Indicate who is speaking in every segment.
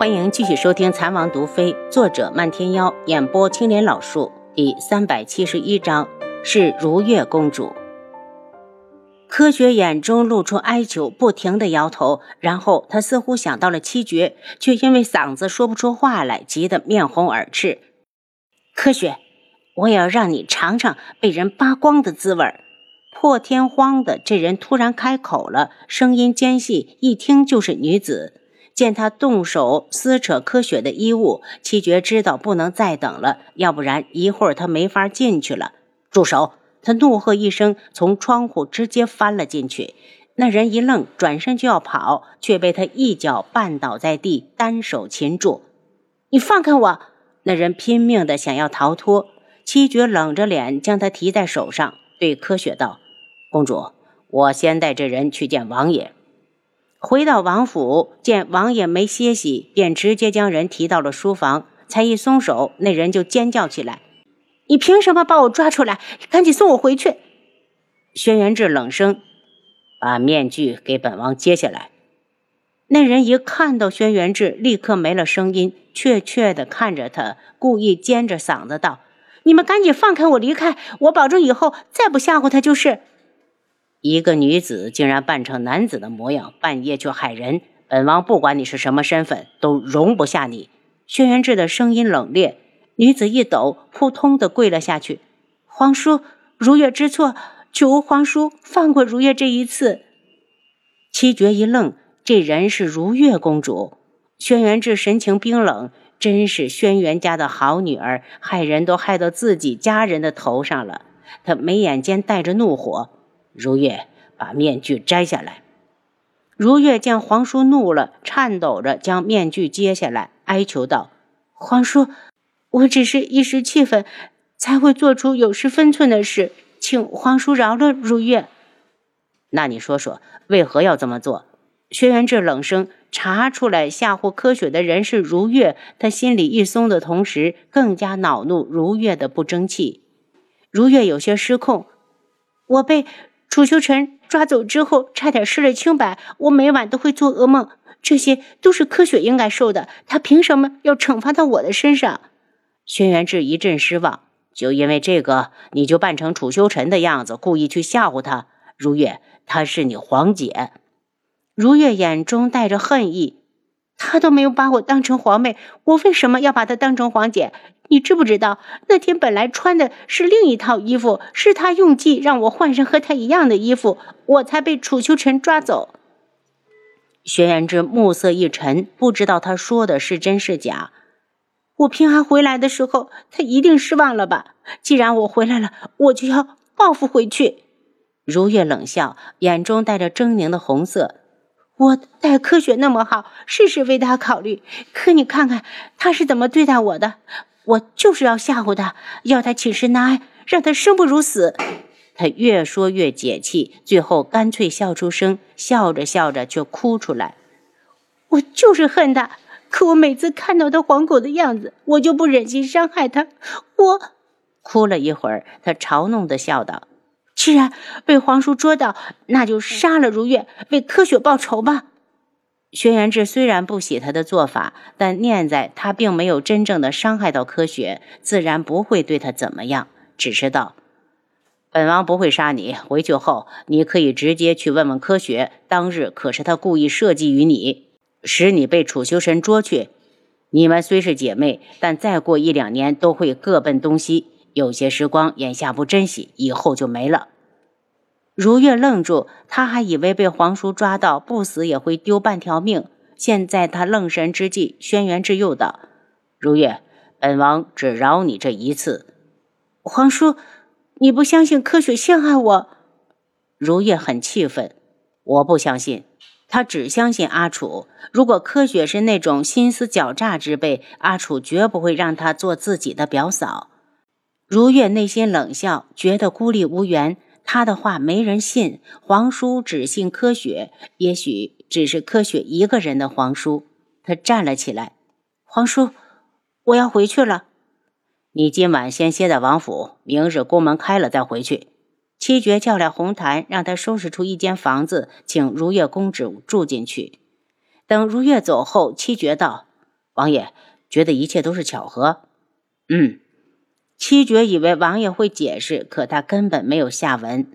Speaker 1: 欢迎继续收听《残王毒妃》，作者漫天妖，演播青莲老树，第三百七十一章是如月公主。柯学眼中露出哀求，不停的摇头，然后她似乎想到了七绝，却因为嗓子说不出话来，急得面红耳赤。柯学，我也要让你尝尝被人扒光的滋味。破天荒的，这人突然开口了，声音尖细，一听就是女子。见他动手撕扯柯雪的衣物，七绝知道不能再等了，要不然一会儿他没法进去了。住手！他怒喝一声，从窗户直接翻了进去。那人一愣，转身就要跑，却被他一脚绊倒在地，单手擒住。你放开我！那人拼命的想要逃脱。七绝冷着脸将他提在手上，对柯雪道：“公主，我先带这人去见王爷。”回到王府，见王爷没歇息，便直接将人提到了书房。才一松手，那人就尖叫起来：“你凭什么把我抓出来？赶紧送我回去！”轩辕志冷声：“把面具给本王揭下来。”那人一看到轩辕志，立刻没了声音，怯怯地看着他，故意尖着嗓子道：“你们赶紧放开我，离开！我保证以后再不吓唬他就是。”一个女子竟然扮成男子的模样，半夜去害人！本王不管你是什么身份，都容不下你！轩辕志的声音冷冽。女子一抖，扑通的跪了下去。皇叔，如月知错，求皇叔放过如月这一次。七绝一愣，这人是如月公主。轩辕志神情冰冷，真是轩辕家的好女儿，害人都害到自己家人的头上了。他眉眼间带着怒火。如月，把面具摘下来。如月见皇叔怒了，颤抖着将面具揭下来，哀求道：“皇叔，我只是一时气愤，才会做出有失分寸的事，请皇叔饶了如月。”那你说说，为何要这么做？轩辕志冷声：“查出来吓唬柯雪的人是如月。”他心里一松的同时，更加恼怒如月的不争气。如月有些失控：“我被……”楚修尘抓走之后，差点失了清白。我每晚都会做噩梦，这些都是柯雪应该受的。他凭什么要惩罚到我的身上？轩辕志一阵失望，就因为这个，你就扮成楚修尘的样子，故意去吓唬他。如月，她是你皇姐。如月眼中带着恨意。他都没有把我当成皇妹，我为什么要把她当成皇姐？你知不知道，那天本来穿的是另一套衣服，是他用计让我换上和他一样的衣服，我才被楚秋晨抓走。轩辕之目色一沉，不知道他说的是真是假。我平安回来的时候，他一定失望了吧？既然我回来了，我就要报复回去。如月冷笑，眼中带着狰狞的红色。我待柯雪那么好，事事为他考虑，可你看看他是怎么对待我的，我就是要吓唬他，要他寝食难安，让他生不如死。他越说越解气，最后干脆笑出声，笑着笑着却哭出来。我就是恨他，可我每次看到他黄狗的样子，我就不忍心伤害他。我哭了一会儿，他嘲弄的笑道。既然被皇叔捉到，那就杀了如月，为柯雪报仇吧。轩辕志虽然不喜他的做法，但念在他并没有真正的伤害到科学，自然不会对他怎么样。只是道：“本王不会杀你，回去后你可以直接去问问科学，当日可是他故意设计于你，使你被楚修神捉去。你们虽是姐妹，但再过一两年都会各奔东西。”有些时光，眼下不珍惜，以后就没了。如月愣住，他还以为被皇叔抓到，不死也会丢半条命。现在他愣神之际，轩辕志又道：“如月，本王只饶你这一次。”皇叔，你不相信柯雪陷害我？如月很气愤：“我不相信，他只相信阿楚。如果柯雪是那种心思狡诈之辈，阿楚绝不会让她做自己的表嫂。”如月内心冷笑，觉得孤立无援。他的话没人信，皇叔只信柯雪，也许只是柯雪一个人的皇叔。他站了起来：“皇叔，我要回去了。你今晚先歇在王府，明日宫门开了再回去。”七绝叫来红檀，让他收拾出一间房子，请如月公主住进去。等如月走后，七绝道：“王爷觉得一切都是巧合。嗯，七绝以为王爷会解释，可他根本没有下文。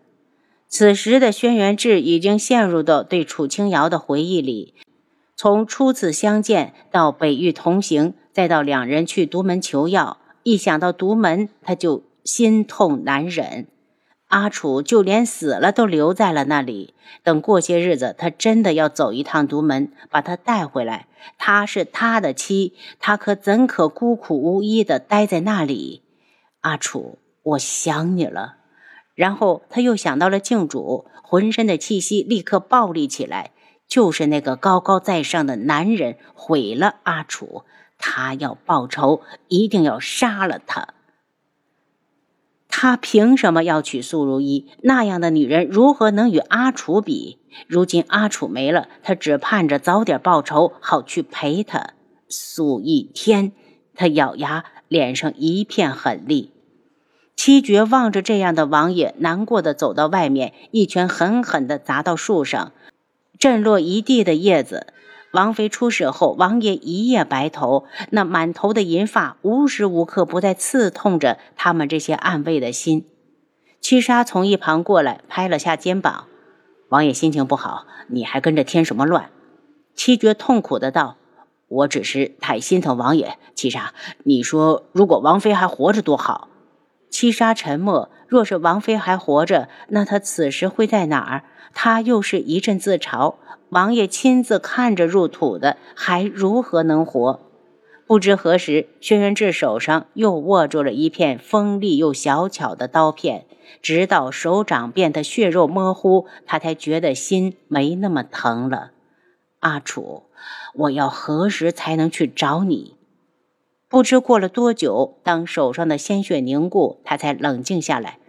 Speaker 1: 此时的轩辕志已经陷入到对楚清瑶的回忆里，从初次相见到北域同行，再到两人去独门求药，一想到独门，他就心痛难忍。阿楚就连死了都留在了那里。等过些日子，他真的要走一趟独门，把他带回来。她是他的妻，他可怎可孤苦无依的待在那里？阿楚，我想你了。然后他又想到了静主，浑身的气息立刻暴戾起来。就是那个高高在上的男人毁了阿楚，他要报仇，一定要杀了他。他凭什么要娶素如意？那样的女人如何能与阿楚比？如今阿楚没了，他只盼着早点报仇，好去陪他。素一天，他咬牙，脸上一片狠厉。七绝望着这样的王爷，难过的走到外面，一拳狠狠的砸到树上，震落一地的叶子。王妃出事后，王爷一夜白头，那满头的银发无时无刻不在刺痛着他们这些暗卫的心。七杀从一旁过来，拍了下肩膀：“王爷心情不好，你还跟着添什么乱？”七绝痛苦的道：“我只是太心疼王爷。七杀，你说如果王妃还活着多好？”七杀沉默。若是王妃还活着，那她此时会在哪儿？他又是一阵自嘲。王爷亲自看着入土的，还如何能活？不知何时，轩辕志手上又握住了一片锋利又小巧的刀片，直到手掌变得血肉模糊，他才觉得心没那么疼了。阿楚，我要何时才能去找你？不知过了多久，当手上的鲜血凝固，他才冷静下来。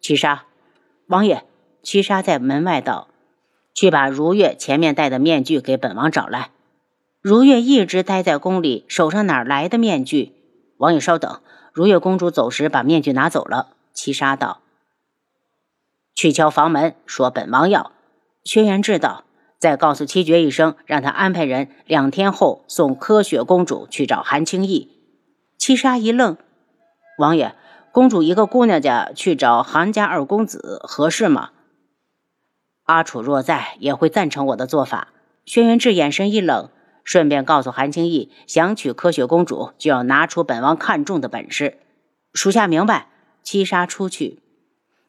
Speaker 1: 七杀，王爷，七杀在门外道。去把如月前面戴的面具给本王找来。如月一直待在宫里，手上哪来的面具？王爷稍等，如月公主走时把面具拿走了。七杀道：“去敲房门，说本王要。”轩辕志道：“再告诉七绝一声，让他安排人两天后送柯雪公主去找韩青义。”七杀一愣：“王爷，公主一个姑娘家去找韩家二公子，合适吗？”阿楚若在，也会赞成我的做法。轩辕志眼神一冷，顺便告诉韩青义，想娶柯雪公主，就要拿出本王看中的本事。属下明白。七杀出去。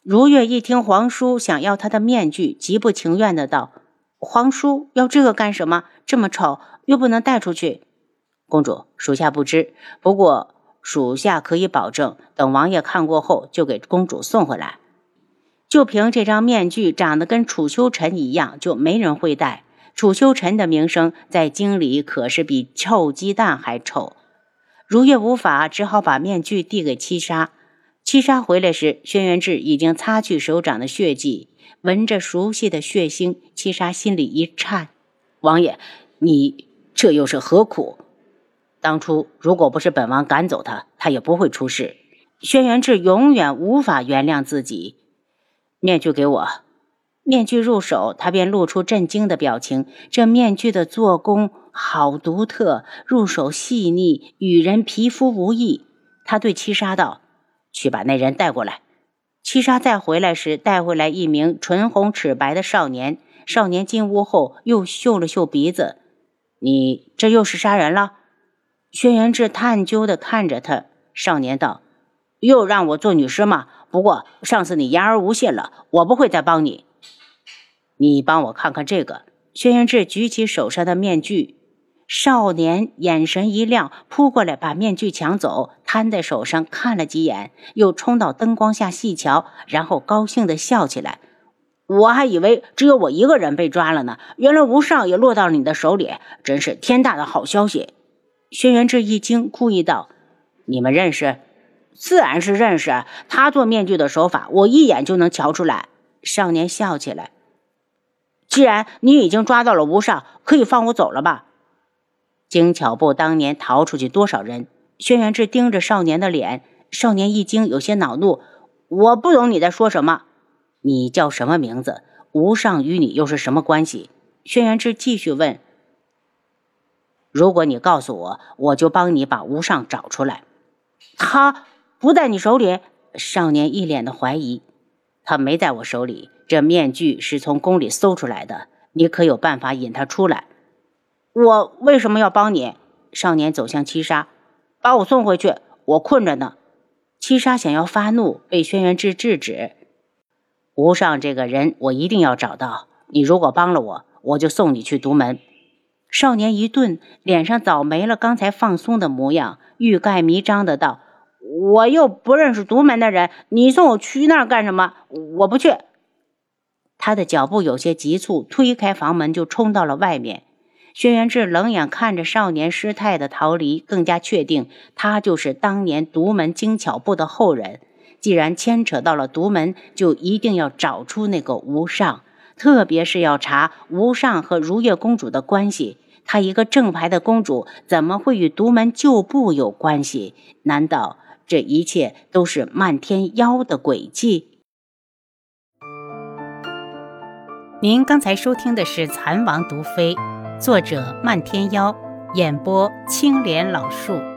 Speaker 1: 如月一听皇叔想要他的面具，极不情愿的道：“皇叔要这个干什么？这么丑，又不能带出去。”公主，属下不知，不过属下可以保证，等王爷看过后，就给公主送回来。就凭这张面具，长得跟楚修尘一样，就没人会戴。楚修尘的名声在京里可是比臭鸡蛋还臭。如月无法，只好把面具递给七杀。七杀回来时，轩辕志已经擦去手掌的血迹，闻着熟悉的血腥，七杀心里一颤。王爷，你这又是何苦？当初如果不是本王赶走他，他也不会出事。轩辕志永远无法原谅自己。面具给我，面具入手，他便露出震惊的表情。这面具的做工好独特，入手细腻，与人皮肤无异。他对七杀道：“去把那人带过来。”七杀再回来时，带回来一名唇红齿白的少年。少年进屋后，又嗅了嗅鼻子：“你这又是杀人了？”轩辕志探究地看着他。少年道：“又让我做女尸吗？”不过上次你言而无信了，我不会再帮你。你帮我看看这个。轩辕志举起手上的面具，少年眼神一亮，扑过来把面具抢走，摊在手上看了几眼，又冲到灯光下细瞧，然后高兴地笑起来。我还以为只有我一个人被抓了呢，原来吴少也落到了你的手里，真是天大的好消息。轩辕志一惊，故意道：“你们认识？”自然是认识他做面具的手法，我一眼就能瞧出来。少年笑起来。既然你已经抓到了吴少，可以放我走了吧？精巧部当年逃出去多少人？轩辕志盯着少年的脸，少年一惊，有些恼怒。我不懂你在说什么。你叫什么名字？吴尚与你又是什么关系？轩辕志继续问。如果你告诉我，我就帮你把无上找出来。他不在你手里？少年一脸的怀疑。他没在我手里，这面具是从宫里搜出来的。你可有办法引他出来？我为什么要帮你？少年走向七杀，把我送回去，我困着呢。七杀想要发怒，被轩辕志制止。无上这个人，我一定要找到。你如果帮了我，我就送你去独门。少年一顿，脸上早没了刚才放松的模样，欲盖弥彰的道：“我又不认识独门的人，你送我去那儿干什么？我不去。”他的脚步有些急促，推开房门就冲到了外面。轩辕志冷眼看着少年失态的逃离，更加确定他就是当年独门精巧部的后人。既然牵扯到了独门，就一定要找出那个无上，特别是要查无上和如月公主的关系。她一个正牌的公主，怎么会与独门旧部有关系？难道这一切都是漫天妖的诡计？
Speaker 2: 您刚才收听的是《蚕王毒妃》，作者漫天妖，演播青莲老树。